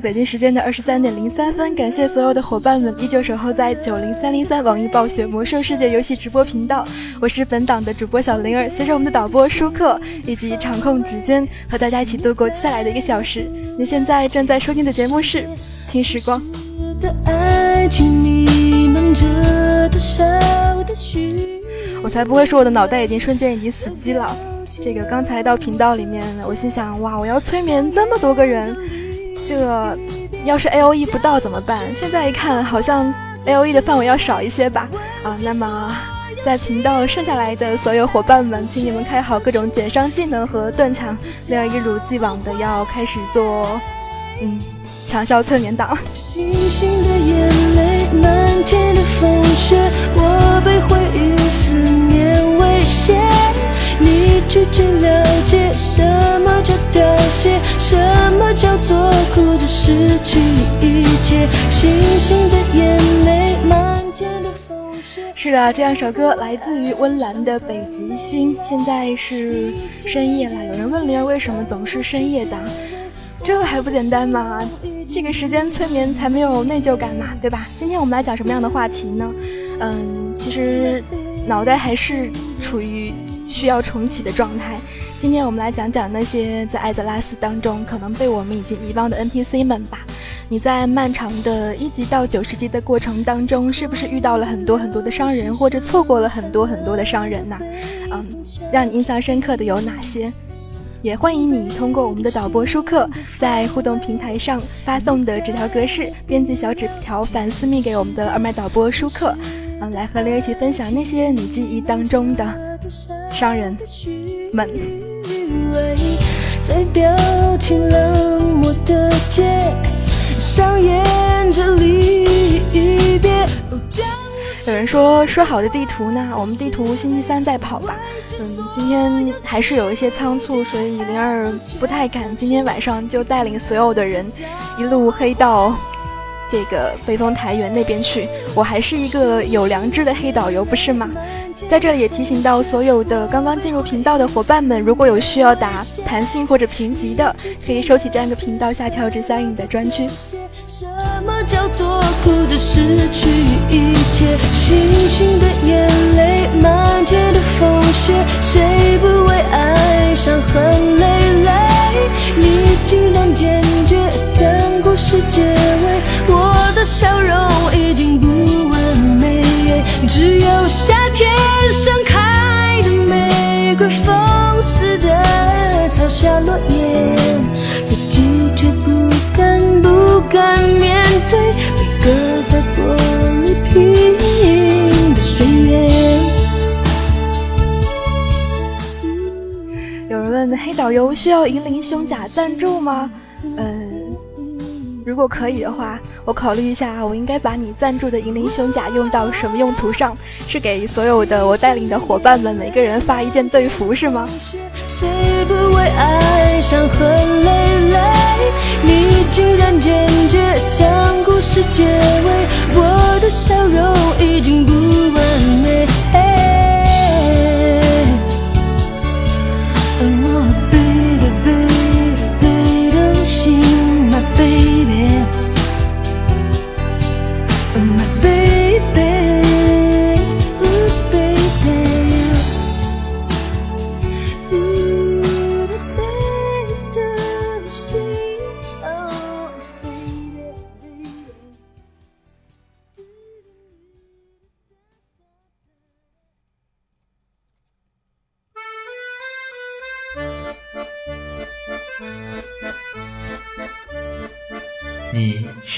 北京时间的二十三点零三分，感谢所有的伙伴们依旧守候在九零三零三网易暴雪魔兽世界游戏直播频道。我是本档的主播小灵儿，携手我们的导播舒克以及场控指尖，和大家一起度过接下来的一个小时。你现在正在收听的节目是《听时光》。我才不会说我的脑袋已经瞬间已经死机了。这个刚才到频道里面，我心想哇，我要催眠这么多个人。这要是 A O E 不到怎么办？现在一看，好像 A O E 的范围要少一些吧。啊，那么在频道剩下来的所有伙伴们，请你们开好各种减伤技能和盾墙，那样一如既往的要开始做，嗯，强效催眠档。星星的眼泪，漫天的风雪，我被回忆思念。你究竟了解什么叫凋谢？什么叫做哭着失去一切？星星的眼泪，漫天的风雪。是的，这样首歌来自于温岚的《北极星》。现在是深夜了，有人问灵儿为什么总是深夜档？这还不简单吗？这个时间催眠才没有内疚感嘛，对吧？今天我们来讲什么样的话题呢？嗯，其实脑袋还是处于。需要重启的状态。今天我们来讲讲那些在艾泽拉斯当中可能被我们已经遗忘的 NPC 们吧。你在漫长的一级到九十级的过程当中，是不是遇到了很多很多的商人，或者错过了很多很多的商人呢？嗯，让你印象深刻的有哪些？也欢迎你通过我们的导播舒克在互动平台上发送的纸条格式编辑小纸条反私密给我们的二麦导播舒克，嗯，来和灵儿一起分享那些你记忆当中的。商人们。有人说说好的地图呢？我们地图星期三再跑吧。嗯，今天还是有一些仓促，所以灵儿不太敢今天晚上就带领所有的人一路黑到。这个北风台原那边去，我还是一个有良知的黑导游，不是吗？在这里也提醒到所有的刚刚进入频道的伙伴们，如果有需要打弹性或者评级的，可以收起这样一个频道下跳至相应的专区。么叫做哭着失去一切？星星的眼泪，漫天的风雪，谁不为爱伤痕累累？你竟然坚决是结尾，我的笑容已经不完美，只有夏天盛开的玫瑰，放肆的嘲笑落叶，自己却不敢不敢面对每个在过你瓶的岁月。有人问黑导游需要银鳞胸甲赞助吗？嗯，如果可以的话，我考虑一下，我应该把你赞助的银鳞胸甲用到什么用途上？是给所有的我带领的伙伴们每个人发一件队服是吗？谁不为爱伤痕累累？你竟然坚决将故事结尾，我的笑容已经不完美。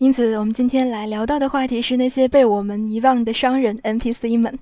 因此，我们今天来聊到的话题是那些被我们遗忘的商人 NPC 们。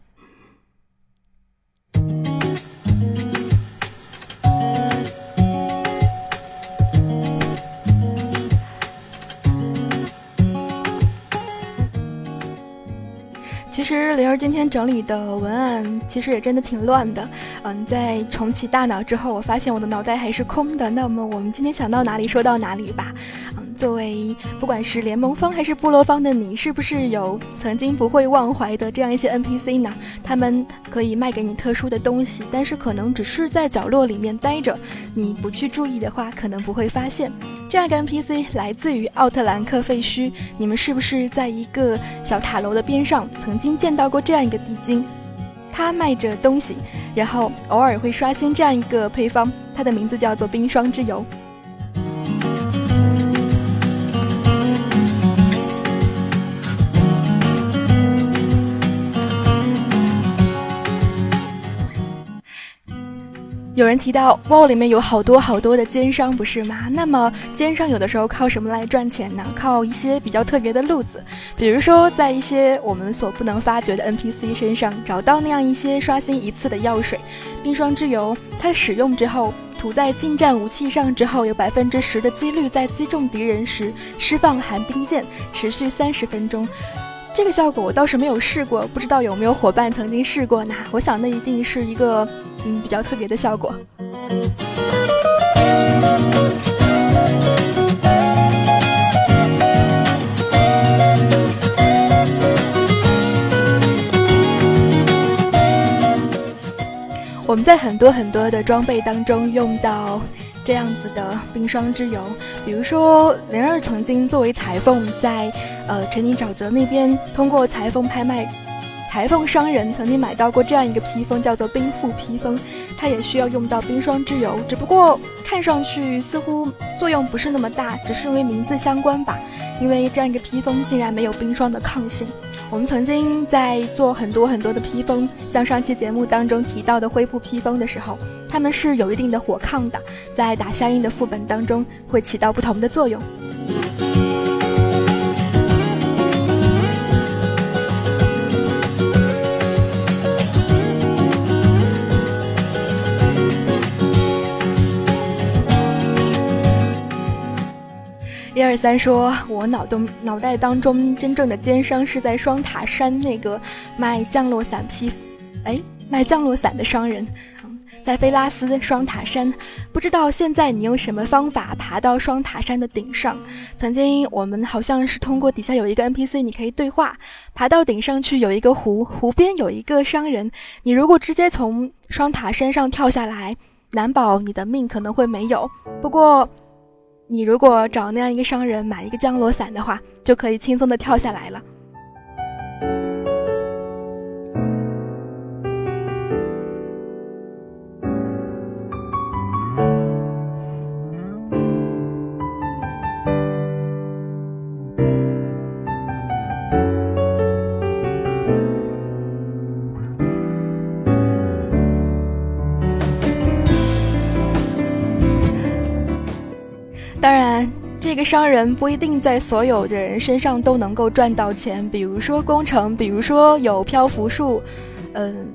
其实灵儿今天整理的文案其实也真的挺乱的，嗯，在重启大脑之后，我发现我的脑袋还是空的。那么我们今天想到哪里说到哪里吧。嗯，作为不管是联盟方还是部落方的你，是不是有曾经不会忘怀的这样一些 NPC 呢？他们可以卖给你特殊的东西，但是可能只是在角落里面待着，你不去注意的话，可能不会发现。这样一个 NPC 来自于奥特兰克废墟，你们是不是在一个小塔楼的边上曾经见到过这样一个地精？他卖着东西，然后偶尔会刷新这样一个配方，它的名字叫做冰霜之油。有人提到 WoW 里面有好多好多的奸商，不是吗？那么奸商有的时候靠什么来赚钱呢？靠一些比较特别的路子，比如说在一些我们所不能发掘的 NPC 身上找到那样一些刷新一次的药水，冰霜之油。它使用之后涂在近战武器上之后，有百分之十的几率在击中敌人时释放寒冰箭，持续三十分钟。这个效果我倒是没有试过，不知道有没有伙伴曾经试过呢？我想那一定是一个。嗯，比较特别的效果。我们在很多很多的装备当中用到这样子的冰霜之油，比如说灵儿曾经作为裁缝，在呃陈宁沼泽那边通过裁缝拍卖。裁缝商人曾经买到过这样一个披风，叫做冰覆披风，它也需要用到冰霜之油，只不过看上去似乎作用不是那么大，只是因为名字相关吧。因为这样一个披风竟然没有冰霜的抗性。我们曾经在做很多很多的披风，像上期节目当中提到的灰布披风的时候，它们是有一定的火抗的，在打相应的副本当中会起到不同的作用。一二三，说我脑洞脑袋当中真正的奸商是在双塔山那个卖降落伞披，哎，卖降落伞的商人，在菲拉斯双塔山，不知道现在你用什么方法爬到双塔山的顶上？曾经我们好像是通过底下有一个 NPC，你可以对话，爬到顶上去有一个湖，湖边有一个商人，你如果直接从双塔山上跳下来，难保你的命可能会没有。不过。你如果找那样一个商人买一个降落伞的话，就可以轻松的跳下来了。商人不一定在所有的人身上都能够赚到钱。比如说工程，比如说有漂浮术，嗯，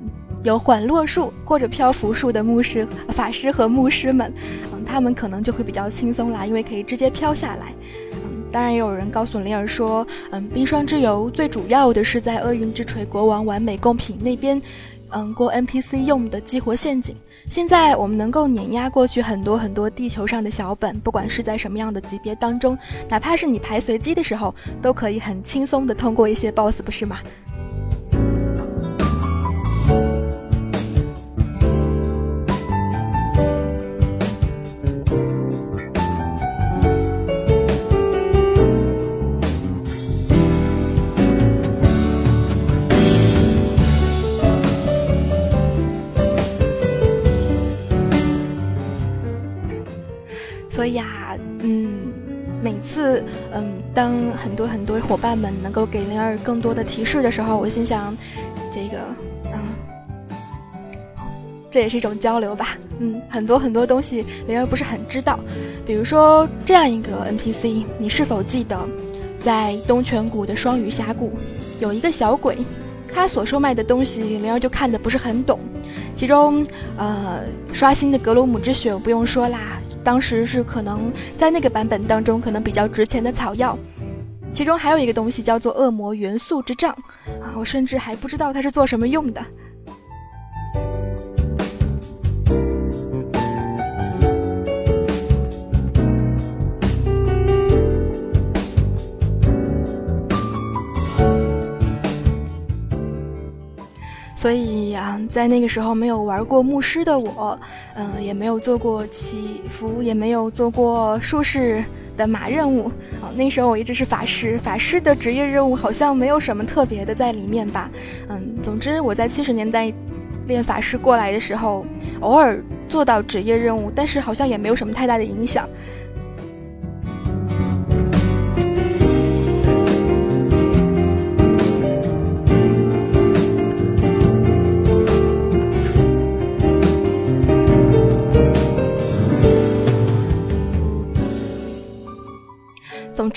有缓落术或者漂浮术的牧师、法师和牧师们，嗯，他们可能就会比较轻松啦，因为可以直接飘下来。嗯，当然也有人告诉灵儿说，嗯，冰霜之游最主要的是在厄运之锤国王完美贡品那边。嗯，过 NPC 用的激活陷阱。现在我们能够碾压过去很多很多地球上的小本，不管是在什么样的级别当中，哪怕是你排随机的时候，都可以很轻松的通过一些 BOSS，不是吗？当很多很多伙伴们能够给灵儿更多的提示的时候，我心想，这个，嗯，这也是一种交流吧。嗯，很多很多东西灵儿不是很知道，比如说这样一个 NPC，你是否记得，在东泉谷的双鱼峡谷有一个小鬼，他所售卖的东西灵儿就看的不是很懂，其中，呃，刷新的格鲁姆之血我不用说啦。当时是可能在那个版本当中，可能比较值钱的草药，其中还有一个东西叫做恶魔元素之杖，啊，我甚至还不知道它是做什么用的。所以啊，在那个时候没有玩过牧师的我，嗯，也没有做过祈福，也没有做过术士的马任务啊。那时候我一直是法师，法师的职业任务好像没有什么特别的在里面吧。嗯，总之我在七十年代练法师过来的时候，偶尔做到职业任务，但是好像也没有什么太大的影响。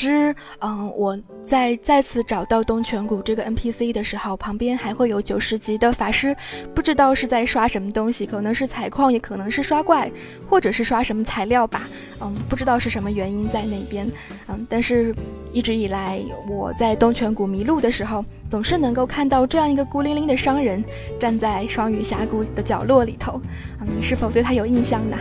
之，嗯，我在再次找到东泉谷这个 NPC 的时候，旁边还会有九十级的法师，不知道是在刷什么东西，可能是采矿，也可能是刷怪，或者是刷什么材料吧。嗯，不知道是什么原因在那边。嗯，但是一直以来我在东泉谷迷路的时候，总是能够看到这样一个孤零零的商人站在双鱼峡谷的角落里头。嗯，你是否对他有印象呢？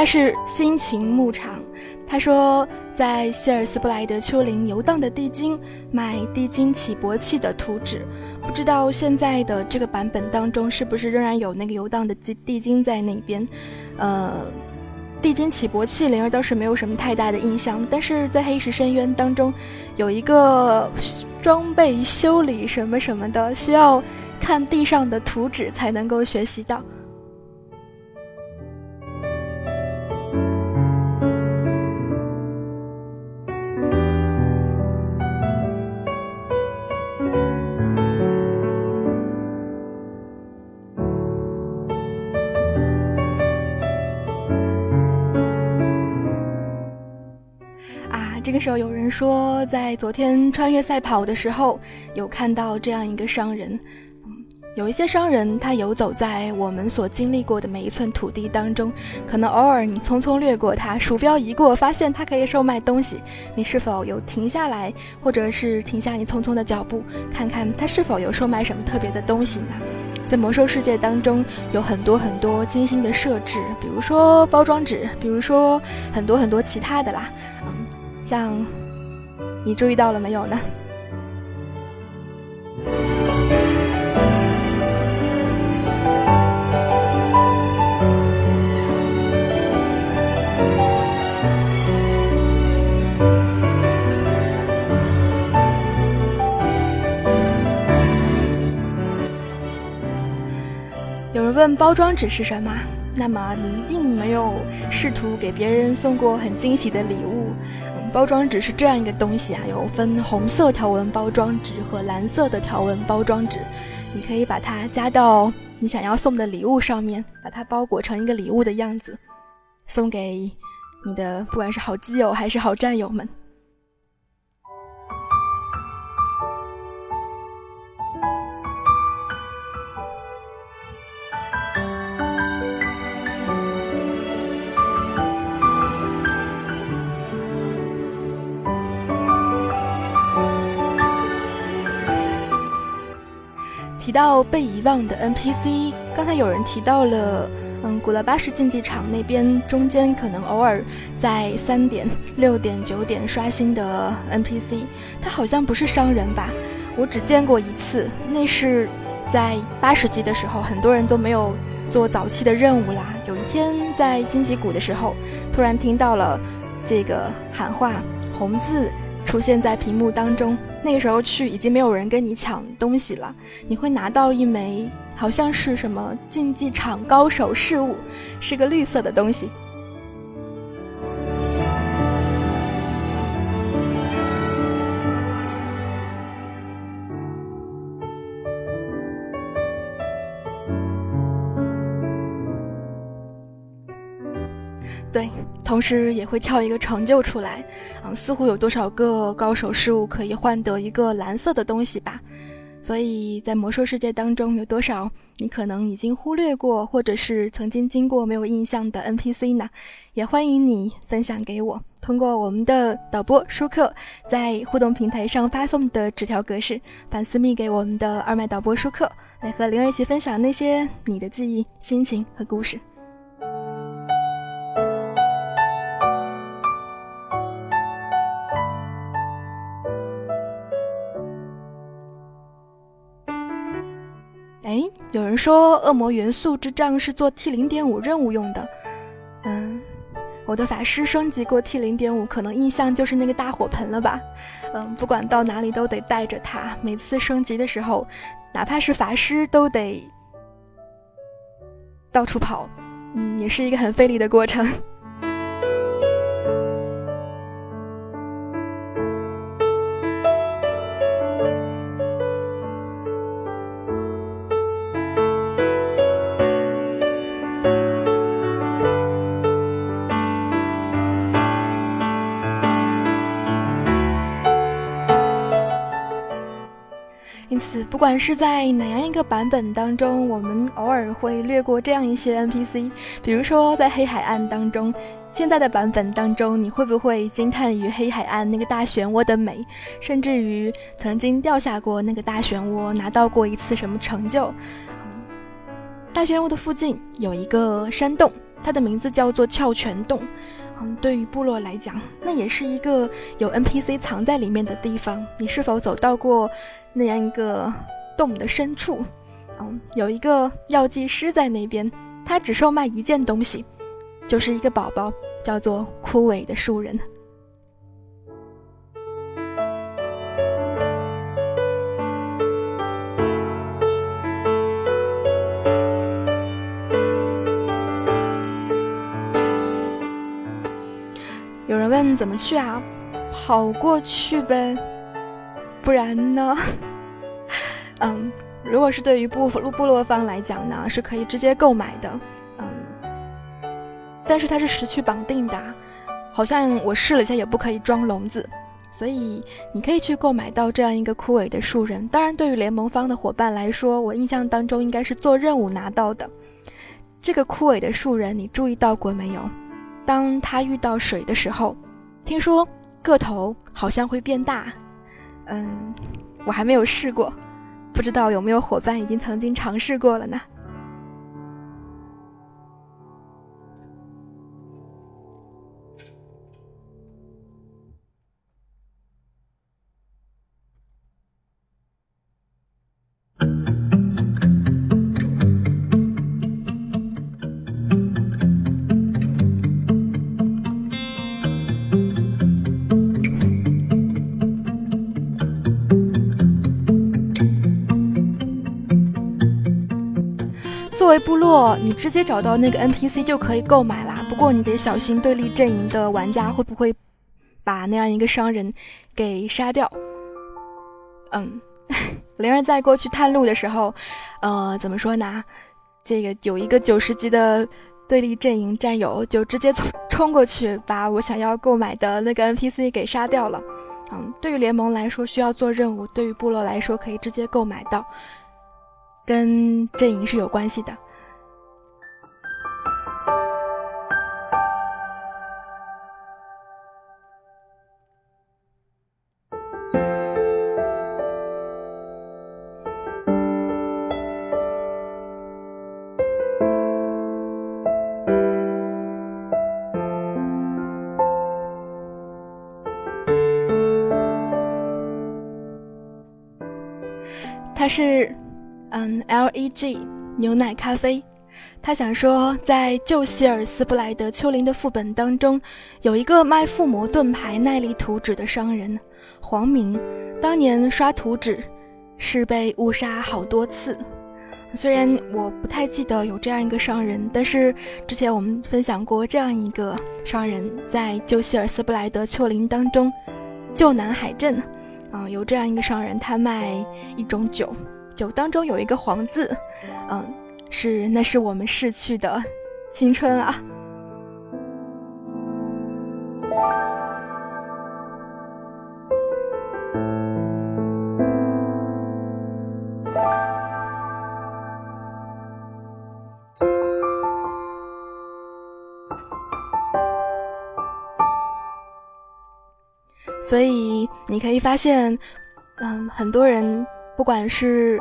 他是辛勤牧场。他说，在希尔斯布莱德丘陵游荡的地精卖地精起搏器的图纸，不知道现在的这个版本当中是不是仍然有那个游荡的地地精在那边。呃，地精起搏器灵儿倒是没有什么太大的印象，但是在黑石深渊当中有一个装备修理什么什么的，需要看地上的图纸才能够学习到。时候有人说，在昨天穿越赛跑的时候，有看到这样一个商人。有一些商人，他游走在我们所经历过的每一寸土地当中，可能偶尔你匆匆掠过他，鼠标一过，发现他可以售卖东西，你是否有停下来，或者是停下你匆匆的脚步，看看他是否有售卖什么特别的东西呢？在魔兽世界当中，有很多很多精心的设置，比如说包装纸，比如说很多很多其他的啦，嗯。像，你注意到了没有呢？有人问包装纸是什么？那么你一定没有试图给别人送过很惊喜的礼物。包装纸是这样一个东西啊，有分红色条纹包装纸和蓝色的条纹包装纸，你可以把它加到你想要送的礼物上面，把它包裹成一个礼物的样子，送给你的不管是好基友还是好战友们。提到被遗忘的 NPC，刚才有人提到了，嗯，古拉巴什竞技场那边中间可能偶尔在三点、六点、九点刷新的 NPC，他好像不是商人吧？我只见过一次，那是在八十级的时候，很多人都没有做早期的任务啦。有一天在荆棘谷的时候，突然听到了这个喊话，红字出现在屏幕当中。那个时候去，已经没有人跟你抢东西了。你会拿到一枚，好像是什么竞技场高手饰物，是个绿色的东西。同时也会跳一个成就出来，嗯，似乎有多少个高手事物可以换得一个蓝色的东西吧？所以在魔兽世界当中，有多少你可能已经忽略过，或者是曾经经过没有印象的 NPC 呢？也欢迎你分享给我，通过我们的导播舒克在互动平台上发送的纸条格式，反私密给我们的二麦导播舒克，来和灵儿一起分享那些你的记忆、心情和故事。有人说恶魔元素之杖是做 T 零点五任务用的，嗯，我的法师升级过 T 零点五，可能印象就是那个大火盆了吧。嗯，不管到哪里都得带着它，每次升级的时候，哪怕是法师都得到处跑，嗯，也是一个很费力的过程。不管是在哪样一个版本当中，我们偶尔会略过这样一些 NPC，比如说在黑海岸当中，现在的版本当中，你会不会惊叹于黑海岸那个大漩涡的美，甚至于曾经掉下过那个大漩涡，拿到过一次什么成就？大漩涡的附近有一个山洞，它的名字叫做翘泉洞。嗯，对于部落来讲，那也是一个有 NPC 藏在里面的地方。你是否走到过那样一个洞的深处？嗯，有一个药剂师在那边，他只售卖一件东西，就是一个宝宝，叫做枯萎的树人。问怎么去啊？跑过去呗，不然呢？嗯，如果是对于部落部落方来讲呢，是可以直接购买的。嗯，但是它是时区绑定的，好像我试了一下也不可以装笼子，所以你可以去购买到这样一个枯萎的树人。当然，对于联盟方的伙伴来说，我印象当中应该是做任务拿到的。这个枯萎的树人，你注意到过没有？当他遇到水的时候，听说个头好像会变大。嗯，我还没有试过，不知道有没有伙伴已经曾经尝试过了呢？作为部落，你直接找到那个 NPC 就可以购买啦。不过你得小心对立阵营的玩家会不会把那样一个商人给杀掉。嗯，灵儿在过去探路的时候，呃，怎么说呢？这个有一个九十级的对立阵营战友就直接冲冲过去，把我想要购买的那个 NPC 给杀掉了。嗯，对于联盟来说需要做任务，对于部落来说可以直接购买到。跟阵营是有关系的。是。嗯，L.E.G 牛奶咖啡，他想说，在旧希尔斯布莱德丘陵的副本当中，有一个卖附魔盾牌耐力图纸的商人黄明，当年刷图纸是被误杀好多次。虽然我不太记得有这样一个商人，但是之前我们分享过这样一个商人，在旧希尔斯布莱德丘陵当中，旧南海镇啊，有这样一个商人，他卖一种酒。酒当中有一个“黄”字，嗯，是那是我们逝去的青春啊。所以你可以发现，嗯，很多人。不管是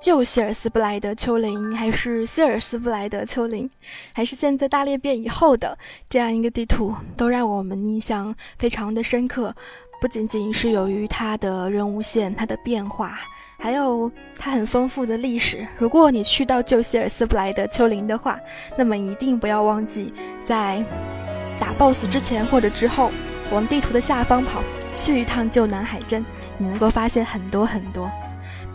旧希尔斯布莱德丘陵，还是希尔斯布莱德丘陵，还是现在大裂变以后的这样一个地图，都让我们印象非常的深刻。不仅仅是由于它的任务线、它的变化，还有它很丰富的历史。如果你去到旧希尔斯布莱德丘陵的话，那么一定不要忘记在打 BOSS 之前或者之后，往地图的下方跑，去一趟救南海镇，你能够发现很多很多。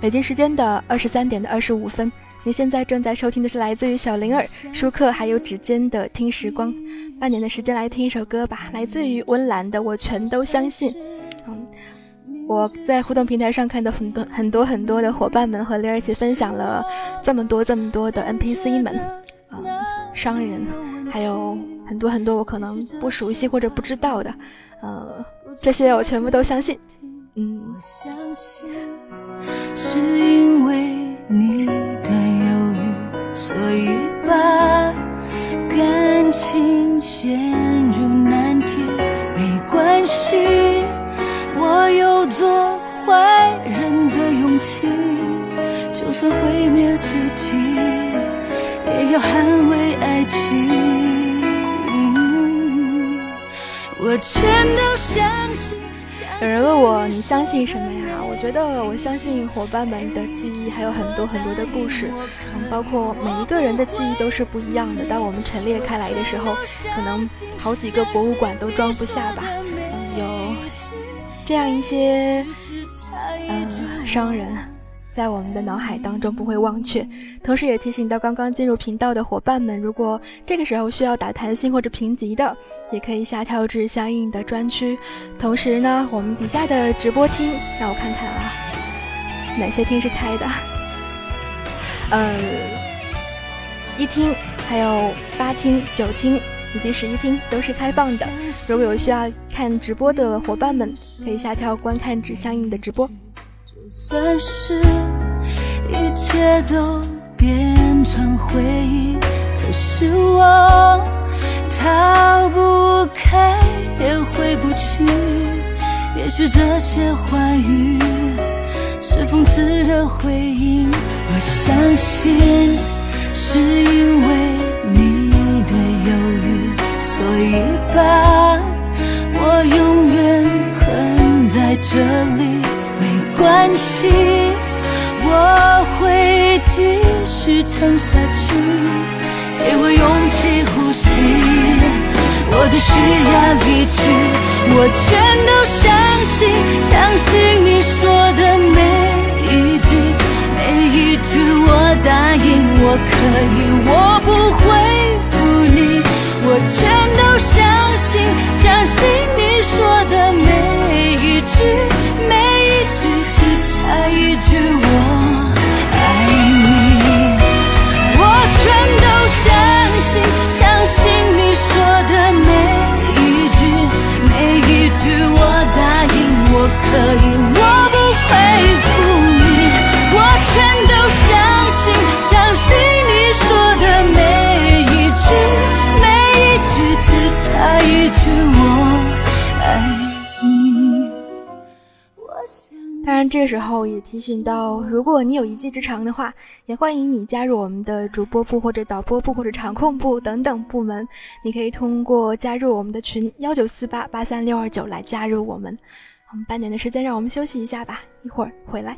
北京时间的二十三点的二十五分，你现在正在收听的是来自于小灵儿、舒克还有指尖的《听时光》。半年的时间来听一首歌吧，来自于温岚的《我全都相信》。嗯，我在互动平台上看到很多很多很多的伙伴们和灵儿一起分享了这么多这么多的 NPC 们，嗯，商人，还有很多很多我可能不熟悉或者不知道的，呃，这些我全部都相信。嗯，我相信是因为相信什么呀？我觉得我相信伙伴们的记忆还有很多很多的故事，嗯，包括每一个人的记忆都是不一样的。当我们陈列开来的时候，可能好几个博物馆都装不下吧。有这样一些嗯商人，在我们的脑海当中不会忘却。同时也提醒到刚刚进入频道的伙伴们，如果这个时候需要打弹性或者评级的。也可以下跳至相应的专区，同时呢，我们底下的直播厅，让我看看啊，哪些厅是开的？呃，一厅、还有八厅、九厅以及十一厅都是开放的。如果有需要看直播的伙伴们，可以下跳观看至相应的直播。就算是一切都变成回忆可是我。逃不开，也回不去。也许这些话语是讽刺的回应。我相信，是因为你的犹豫，所以把我永远困在这里。关系，我会继续撑下去。给我勇气呼吸，我只需要一句，我全都相信，相信你说的每一句，每一句我答应，我可以，我不会负你，我全都相信，相信你说的每一句，这个时候也提醒到，如果你有一技之长的话，也欢迎你加入我们的主播部或者导播部或者场控部等等部门。你可以通过加入我们的群幺九四八八三六二九来加入我们。我们半年的时间，让我们休息一下吧，一会儿回来。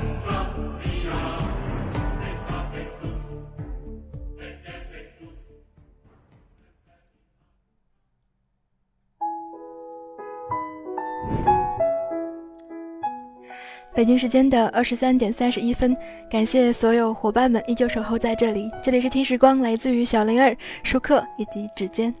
北京时间的二十三点三十一分，感谢所有伙伴们依旧守候在这里。这里是听时光，来自于小灵儿、舒克以及指尖。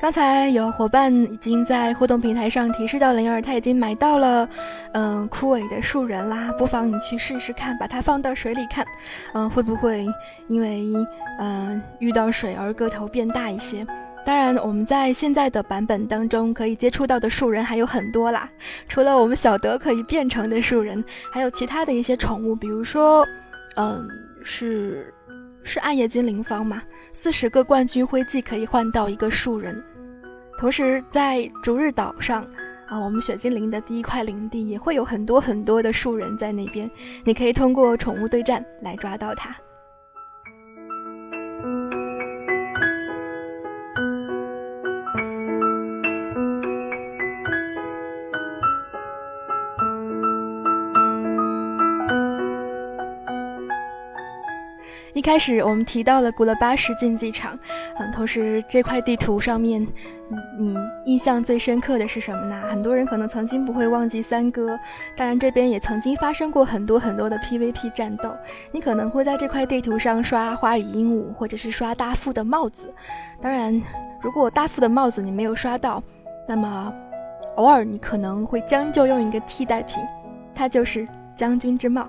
刚才有伙伴已经在互动平台上提示到灵儿，他已经买到了，嗯，枯萎的树人啦，不妨你去试试看，把它放到水里看，嗯，会不会因为嗯遇到水而个头变大一些？当然，我们在现在的版本当中可以接触到的树人还有很多啦，除了我们小德可以变成的树人，还有其他的一些宠物，比如说，嗯，是是暗夜精灵方嘛，四十个冠军徽记可以换到一个树人。同时，在逐日岛上，啊，我们雪精灵的第一块领地也会有很多很多的树人在那边，你可以通过宠物对战来抓到它。一开始我们提到了古勒巴什竞技场，嗯，同时这块地图上面，你印象最深刻的是什么呢？很多人可能曾经不会忘记三哥，当然这边也曾经发生过很多很多的 PVP 战斗。你可能会在这块地图上刷花语鹦鹉，或者是刷大副的帽子。当然，如果大副的帽子你没有刷到，那么偶尔你可能会将就用一个替代品，它就是将军之帽。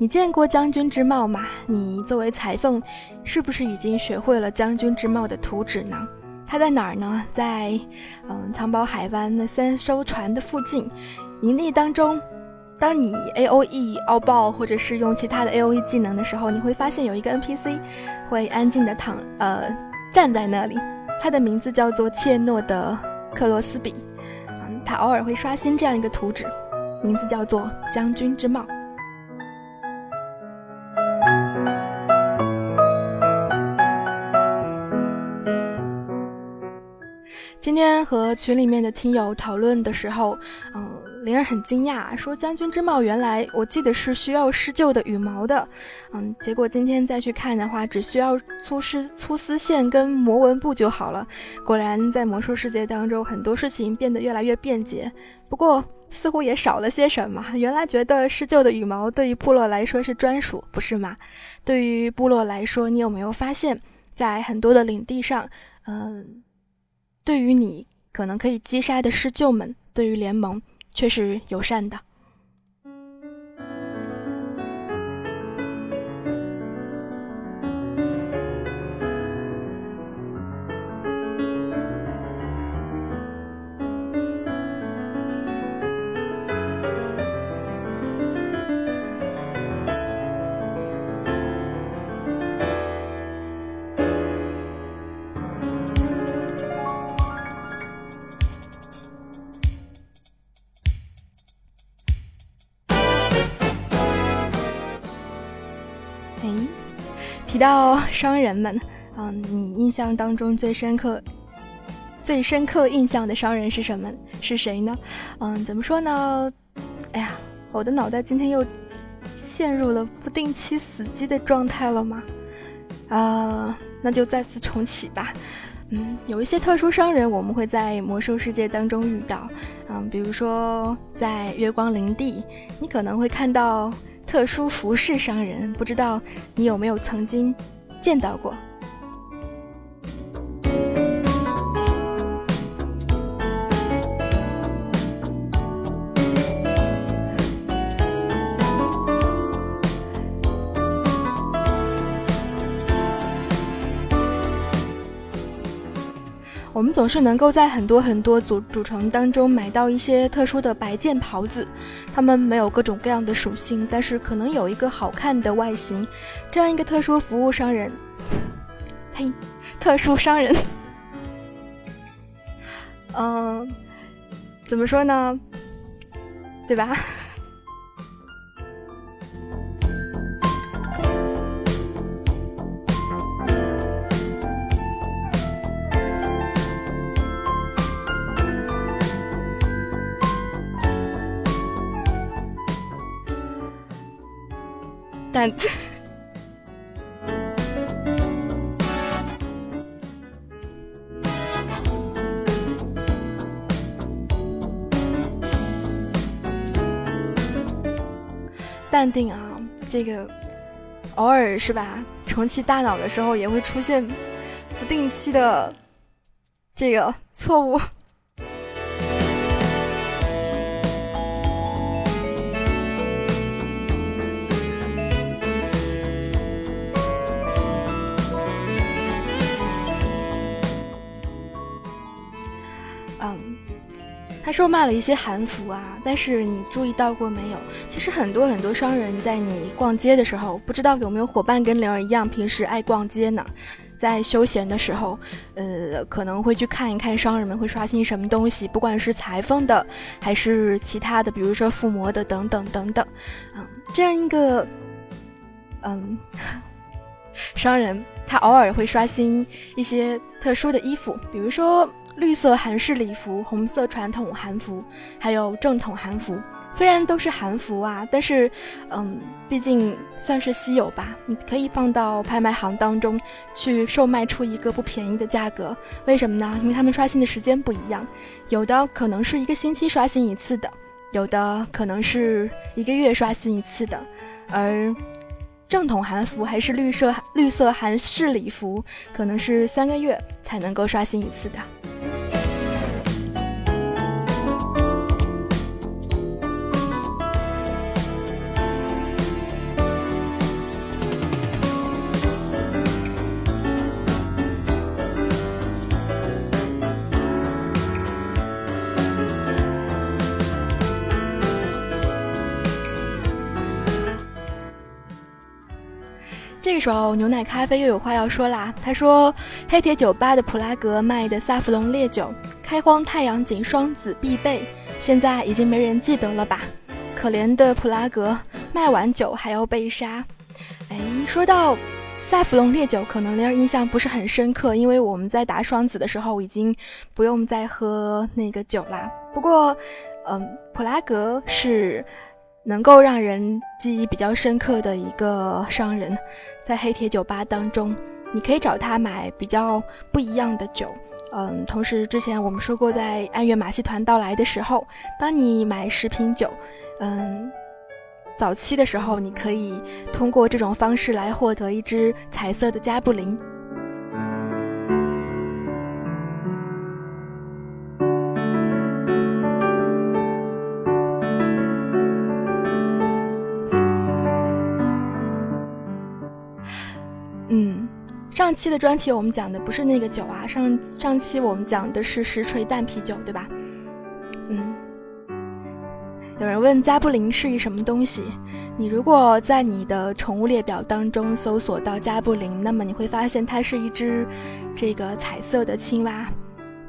你见过将军之帽吗？你作为裁缝，是不是已经学会了将军之帽的图纸呢？它在哪儿呢？在嗯藏宝海湾那三艘船的附近，营地当中。当你 A O E 奥爆或者是用其他的 A O E 技能的时候，你会发现有一个 N P C 会安静的躺呃站在那里，他的名字叫做切诺的克罗斯比，嗯，他偶尔会刷新这样一个图纸，名字叫做将军之帽。今天和群里面的听友讨论的时候，嗯，灵儿很惊讶，说将军之帽原来我记得是需要施救的羽毛的，嗯，结果今天再去看的话，只需要粗丝粗丝线跟魔纹布就好了。果然，在魔术世界当中，很多事情变得越来越便捷，不过似乎也少了些什么。原来觉得施救的羽毛对于部落来说是专属，不是吗？对于部落来说，你有没有发现，在很多的领地上，嗯。对于你可能可以击杀的施救们，对于联盟却是友善的。到商人们，嗯，你印象当中最深刻、最深刻印象的商人是什么？是谁呢？嗯，怎么说呢？哎呀，我的脑袋今天又陷入了不定期死机的状态了吗？啊，那就再次重启吧。嗯，有一些特殊商人，我们会在魔兽世界当中遇到。嗯，比如说在月光林地，你可能会看到。特殊服饰商人，不知道你有没有曾经见到过？我们总是能够在很多很多组组成当中买到一些特殊的白剑袍子，它们没有各种各样的属性，但是可能有一个好看的外形。这样一个特殊服务商人，嘿，特殊商人，嗯，怎么说呢？对吧？但。淡定啊，这个偶尔是吧？重启大脑的时候也会出现不定期的这个错误。他说骂了一些韩服啊，但是你注意到过没有？其实很多很多商人在你逛街的时候，不知道有没有伙伴跟灵儿一样，平时爱逛街呢？在休闲的时候，呃，可能会去看一看商人们会刷新什么东西，不管是裁缝的，还是其他的，比如说附魔的等等等等。嗯，这样一个，嗯，商人他偶尔会刷新一些特殊的衣服，比如说。绿色韩式礼服、红色传统韩服，还有正统韩服，虽然都是韩服啊，但是，嗯，毕竟算是稀有吧。你可以放到拍卖行当中去售卖出一个不便宜的价格。为什么呢？因为他们刷新的时间不一样，有的可能是一个星期刷新一次的，有的可能是一个月刷新一次的，而。正统韩服还是绿色绿色韩式礼服，可能是三个月才能够刷新一次的。时候，牛奶咖啡又有话要说啦。他说：“黑铁酒吧的普拉格卖的萨弗隆烈酒，开荒太阳井双子必备，现在已经没人记得了吧？可怜的普拉格，卖完酒还要被杀。”哎，说到萨弗隆烈酒，可能灵儿印象不是很深刻，因为我们在打双子的时候已经不用再喝那个酒啦。不过，嗯，普拉格是。能够让人记忆比较深刻的一个商人，在黑铁酒吧当中，你可以找他买比较不一样的酒。嗯，同时之前我们说过，在暗月马戏团到来的时候，当你买十瓶酒，嗯，早期的时候你可以通过这种方式来获得一支彩色的加布林。上期的专题我们讲的不是那个酒啊，上上期我们讲的是实锤淡啤酒，对吧？嗯。有人问加布林是一什么东西？你如果在你的宠物列表当中搜索到加布林，那么你会发现它是一只这个彩色的青蛙，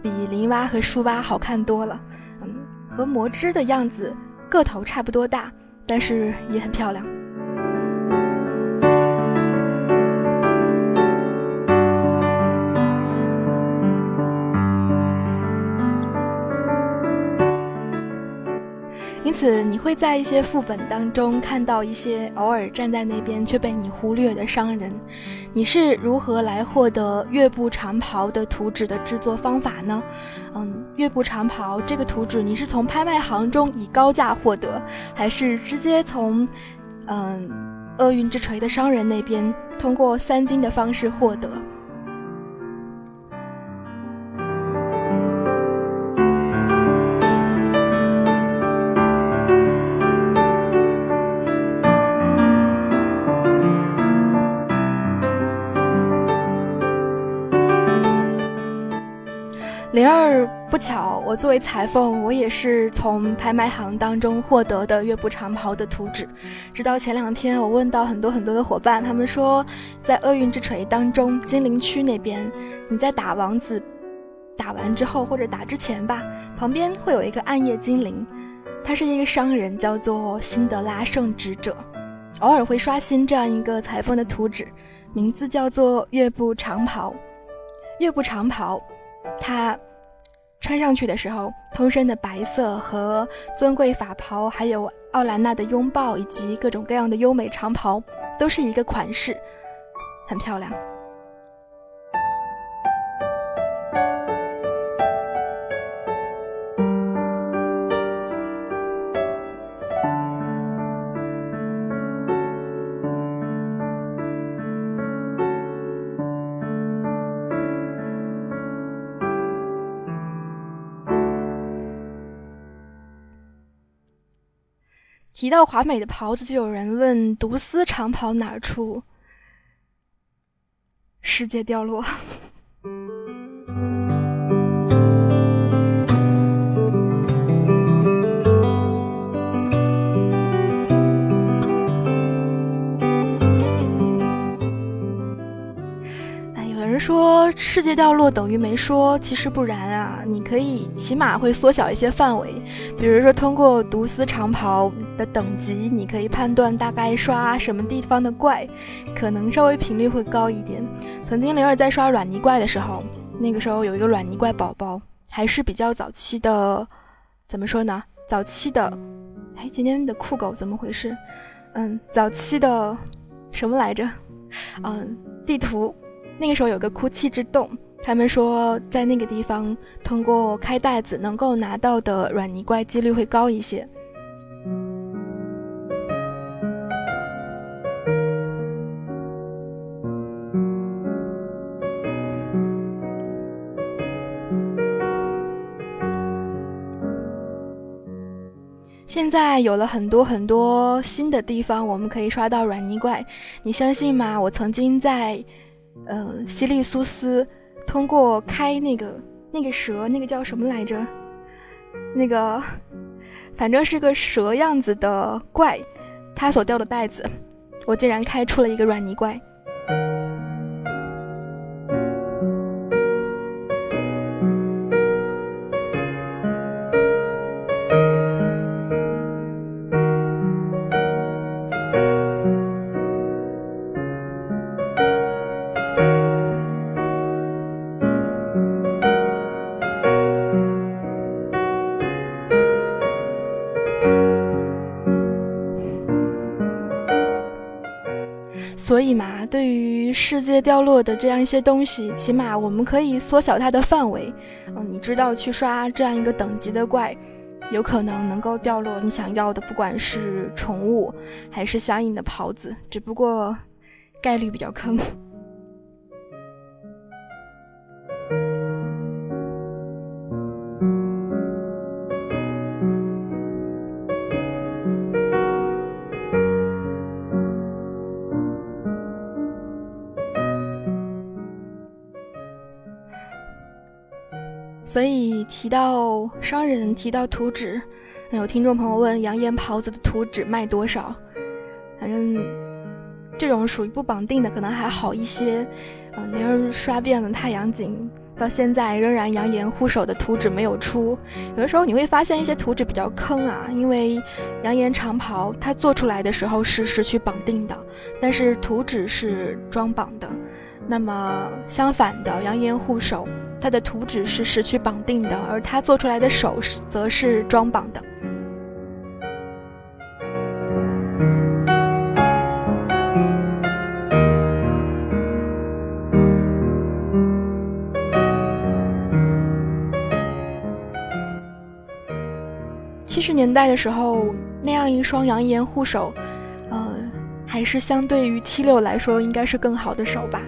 比林蛙和树蛙好看多了。嗯，和魔之的样子个头差不多大，但是也很漂亮。因此，你会在一些副本当中看到一些偶尔站在那边却被你忽略的商人。你是如何来获得月步长袍的图纸的制作方法呢？嗯，月步长袍这个图纸，你是从拍卖行中以高价获得，还是直接从嗯厄运之锤的商人那边通过三金的方式获得？灵儿不巧，我作为裁缝，我也是从拍卖行当中获得的月步长袍的图纸。直到前两天，我问到很多很多的伙伴，他们说，在厄运之锤当中精灵区那边，你在打王子打完之后或者打之前吧，旁边会有一个暗夜精灵，他是一个商人，叫做辛德拉圣职者，偶尔会刷新这样一个裁缝的图纸，名字叫做月步长袍。月步长袍，他穿上去的时候，通身的白色和尊贵法袍，还有奥兰娜的拥抱以及各种各样的优美长袍，都是一个款式，很漂亮。提到华美的袍子，就有人问独丝长袍哪儿出？世界掉落。说世界掉落等于没说，其实不然啊！你可以起码会缩小一些范围，比如说通过独丝长袍的等级，你可以判断大概刷什么地方的怪，可能稍微频率会高一点。曾经灵儿在刷软泥怪的时候，那个时候有一个软泥怪宝宝，还是比较早期的，怎么说呢？早期的，哎，今天的酷狗怎么回事？嗯，早期的什么来着？嗯，地图。那个时候有个哭泣之洞，他们说在那个地方通过开袋子能够拿到的软泥怪几率会高一些。现在有了很多很多新的地方，我们可以刷到软泥怪，你相信吗？我曾经在。呃，西利苏斯通过开那个那个蛇，那个叫什么来着？那个反正是个蛇样子的怪，它所掉的袋子，我竟然开出了一个软泥怪。世界掉落的这样一些东西，起码我们可以缩小它的范围。嗯，你知道去刷这样一个等级的怪，有可能能够掉落你想要的，不管是宠物还是相应的袍子，只不过概率比较坑。所以提到商人，提到图纸，有听众朋友问杨言袍子的图纸卖多少？反正这种属于不绑定的，可能还好一些。嗯，别人刷遍了太阳井，到现在仍然扬言护手的图纸没有出。有的时候你会发现一些图纸比较坑啊，因为扬言长袍它做出来的时候是失去绑定的，但是图纸是装绑的。那么相反的，扬言护手。它的图纸是失去绑定的，而它做出来的手是则是装绑的。七十年代的时候，那样一双扬言护手，呃，还是相对于 T 六来说，应该是更好的手吧。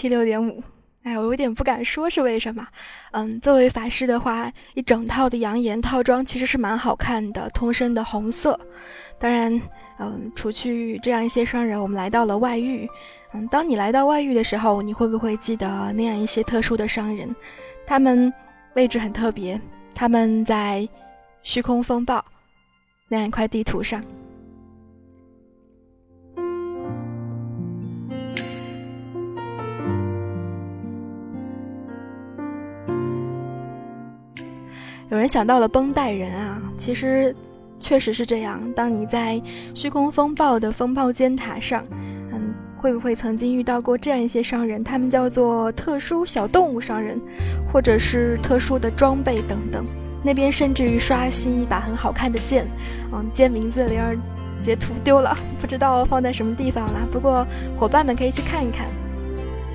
T 六点五，哎，我有点不敢说，是为什么？嗯，作为法师的话，一整套的扬言套装其实是蛮好看的，通身的红色。当然，嗯，除去这样一些商人，我们来到了外域。嗯，当你来到外域的时候，你会不会记得那样一些特殊的商人？他们位置很特别，他们在虚空风暴那样一块地图上。有人想到了绷带人啊，其实确实是这样。当你在虚空风暴的风暴尖塔上，嗯，会不会曾经遇到过这样一些商人？他们叫做特殊小动物商人，或者是特殊的装备等等。那边甚至于刷新一把很好看的剑，嗯，剑名字灵儿截图丢了，不知道放在什么地方了。不过伙伴们可以去看一看，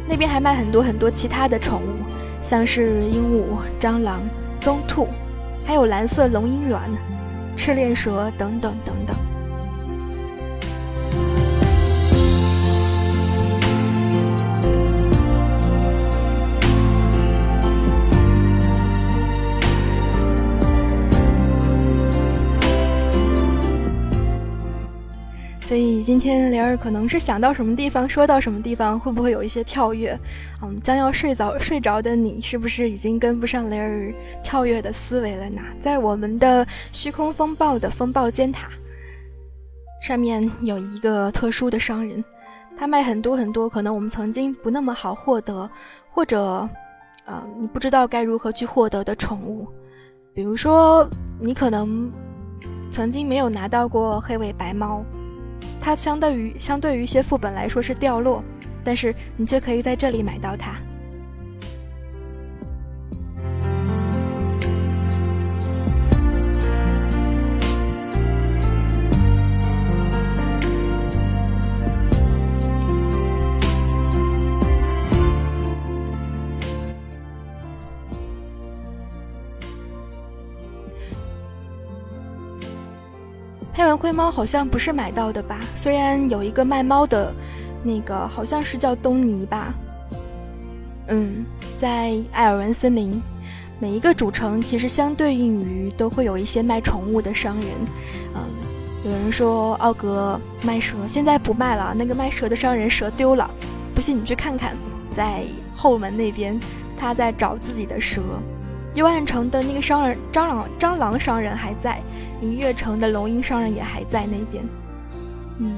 那边还卖很多很多其他的宠物，像是鹦鹉、蟑螂、棕兔。还有蓝色龙鹰卵、赤链蛇等等等等。所以今天灵儿可能是想到什么地方说到什么地方，会不会有一些跳跃？嗯，将要睡着睡着的你，是不是已经跟不上灵儿跳跃的思维了呢？在我们的虚空风暴的风暴尖塔上面有一个特殊的商人，他卖很多很多可能我们曾经不那么好获得，或者呃你不知道该如何去获得的宠物，比如说你可能曾经没有拿到过黑尾白猫。它相对于相对于一些副本来说是掉落，但是你却可以在这里买到它。灰猫好像不是买到的吧？虽然有一个卖猫的，那个好像是叫东尼吧。嗯，在艾尔文森林，每一个主城其实相对应于都会有一些卖宠物的商人。嗯，有人说奥格卖蛇，现在不卖了，那个卖蛇的商人蛇丢了。不信你去看看，在后门那边，他在找自己的蛇。幽暗城的那个商人蟑螂蟑螂商人还在，银月城的龙吟商人也还在那边，嗯。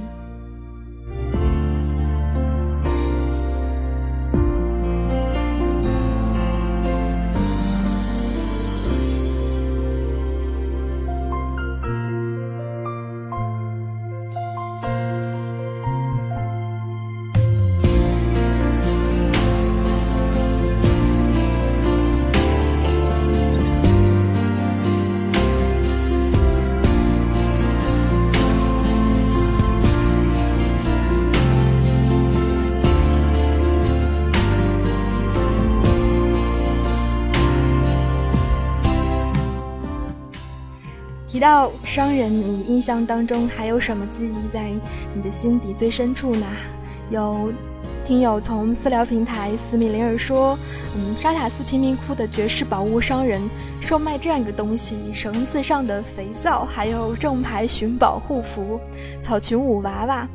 到商人，你印象当中还有什么记忆在你的心底最深处呢？有听友从私聊平台斯米林尔说，嗯，沙塔斯贫民窟的绝世宝物商人售卖这样一个东西：绳子上的肥皂，还有正牌寻宝护符、草裙舞娃娃，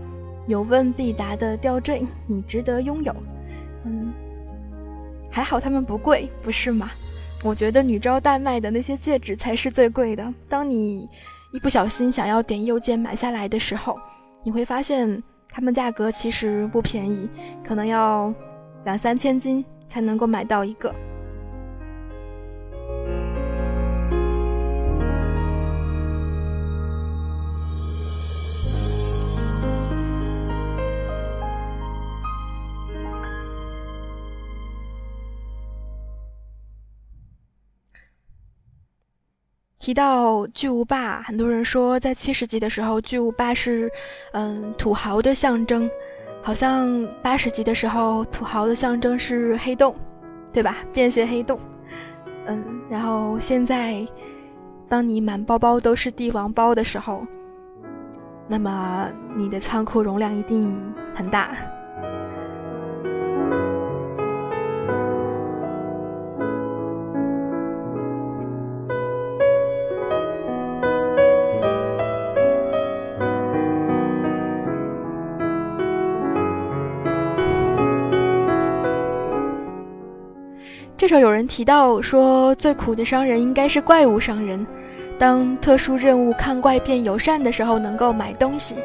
有问必答的吊坠，你值得拥有。嗯，还好他们不贵，不是吗？我觉得女招代卖的那些戒指才是最贵的。当你一不小心想要点右键买下来的时候，你会发现它们价格其实不便宜，可能要两三千金才能够买到一个。提到巨无霸，很多人说在七十级的时候，巨无霸是，嗯，土豪的象征。好像八十级的时候，土豪的象征是黑洞，对吧？便携黑洞。嗯，然后现在，当你满包包都是帝王包的时候，那么你的仓库容量一定很大。这有人提到说，最苦的商人应该是怪物商人。当特殊任务看怪变友善的时候，能够买东西。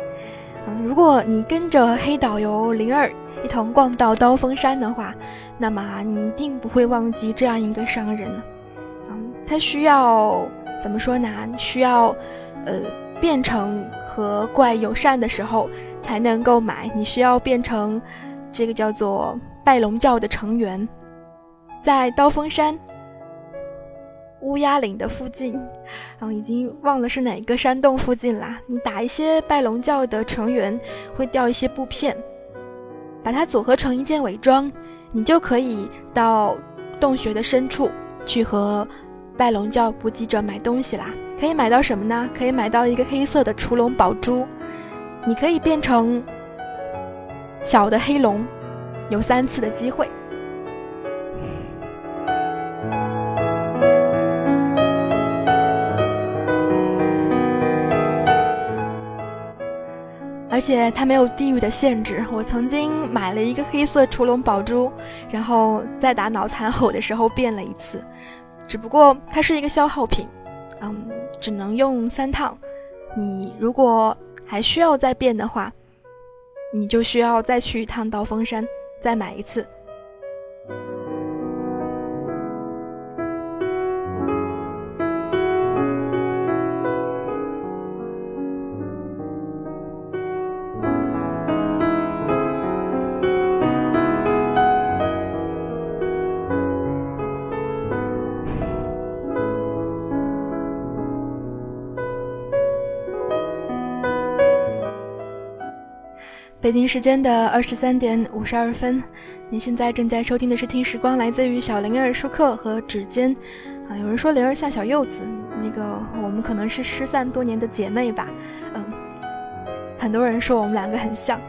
嗯，如果你跟着黑导游灵儿一同逛到刀锋山的话，那么你一定不会忘记这样一个商人。嗯，他需要怎么说呢？需要，呃，变成和怪友善的时候才能够买。你需要变成这个叫做拜龙教的成员，在刀锋山。乌鸦岭的附近，然后已经忘了是哪个山洞附近啦。你打一些拜龙教的成员，会掉一些布片，把它组合成一件伪装，你就可以到洞穴的深处去和拜龙教补给者买东西啦。可以买到什么呢？可以买到一个黑色的雏龙宝珠，你可以变成小的黑龙，有三次的机会。而且它没有地域的限制。我曾经买了一个黑色除龙宝珠，然后在打脑残吼的时候变了一次，只不过它是一个消耗品，嗯，只能用三趟。你如果还需要再变的话，你就需要再去一趟刀锋山，再买一次。北京时间的二十三点五十二分，您现在正在收听的是《听时光》，来自于小灵儿舒克和指尖。啊，有人说灵儿像小柚子，那个我们可能是失散多年的姐妹吧。嗯，很多人说我们两个很像。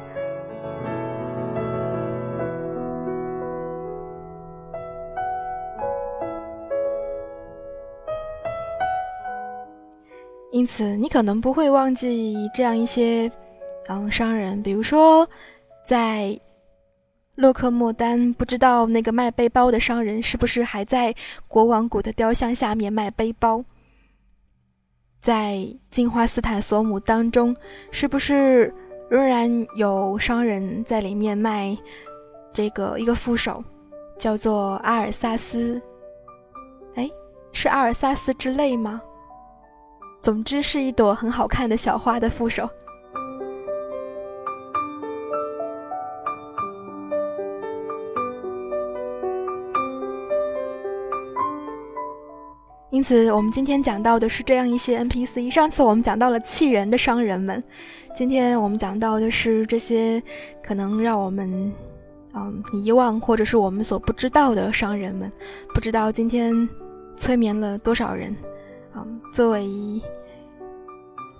因此，你可能不会忘记这样一些。嗯，商人，比如说，在洛克莫丹，不知道那个卖背包的商人是不是还在国王谷的雕像下面卖背包？在金花斯坦索姆当中，是不是仍然有商人在里面卖这个一个副手，叫做阿尔萨斯？哎，是阿尔萨斯之泪吗？总之是一朵很好看的小花的副手。因此，我们今天讲到的是这样一些 NPC。上次我们讲到了气人的商人们，今天我们讲到的是这些可能让我们嗯遗忘或者是我们所不知道的商人们。不知道今天催眠了多少人？嗯，作为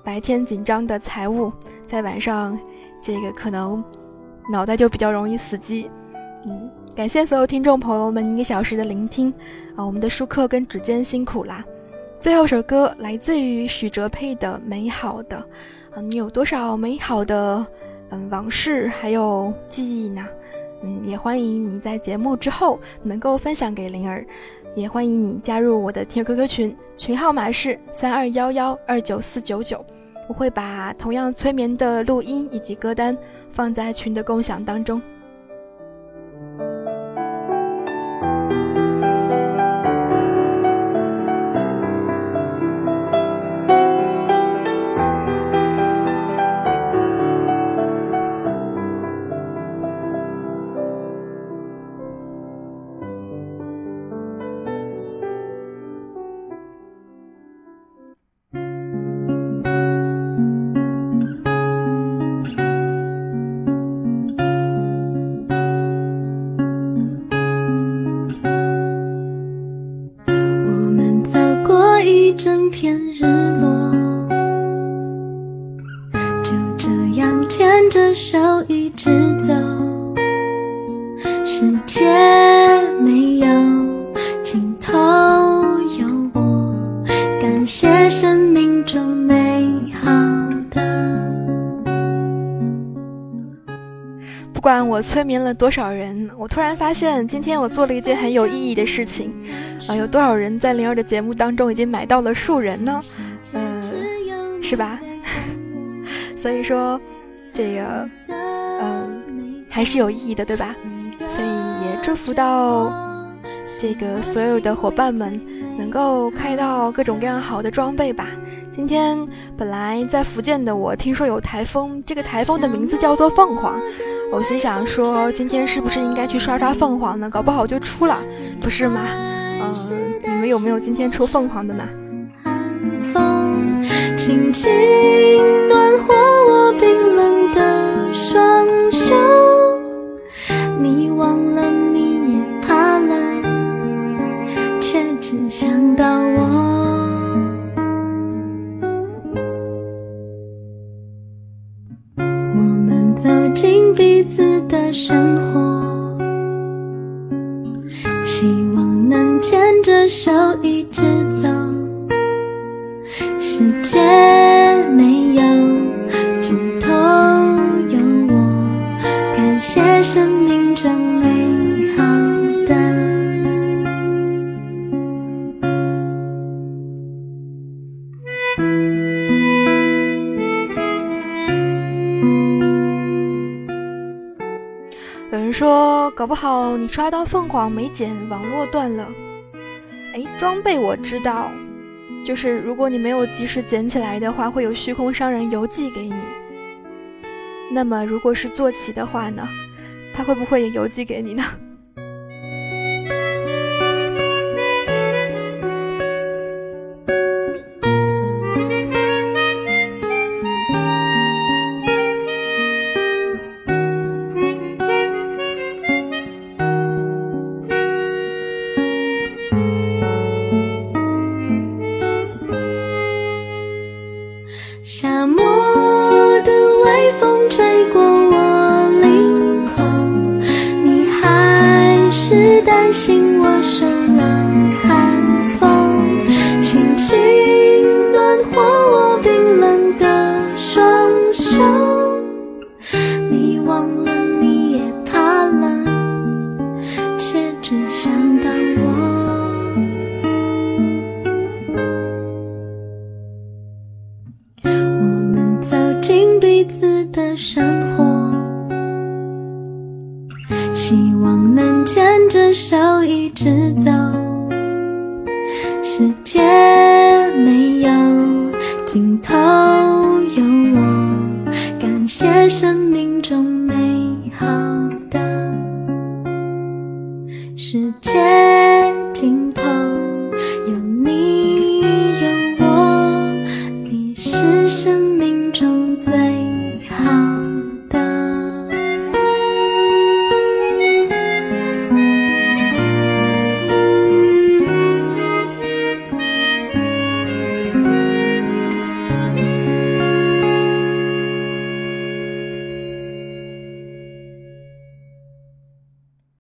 白天紧张的财务，在晚上这个可能脑袋就比较容易死机。嗯。感谢所有听众朋友们一个小时的聆听，啊，我们的舒克跟指尖辛苦啦。最后首歌来自于许哲佩的《美好的》，啊，你有多少美好的嗯往事还有记忆呢？嗯，也欢迎你在节目之后能够分享给灵儿，也欢迎你加入我的听 QQ 群，群号码是三二幺幺二九四九九，我会把同样催眠的录音以及歌单放在群的共享当中。些生命中美好的不管我催眠了多少人，我突然发现今天我做了一件很有意义的事情。啊，有多少人在灵儿的节目当中已经买到了树人呢？嗯，是吧？所以说，这个，嗯，还是有意义的，对吧？所以也祝福到这个所有的伙伴们能够开到各种各样好的装备吧。今天本来在福建的我听说有台风，这个台风的名字叫做凤凰。我心想说，今天是不是应该去刷刷凤凰呢？搞不好就出了，不是吗？嗯，你们有没有今天出凤凰的呢？寒风轻轻暖和生活，希望能牵着手一直走。世界搞不好你刷到凤凰没捡，网络断了。哎，装备我知道。就是如果你没有及时捡起来的话，会有虚空商人邮寄给你。那么如果是坐骑的话呢，他会不会也邮寄给你呢？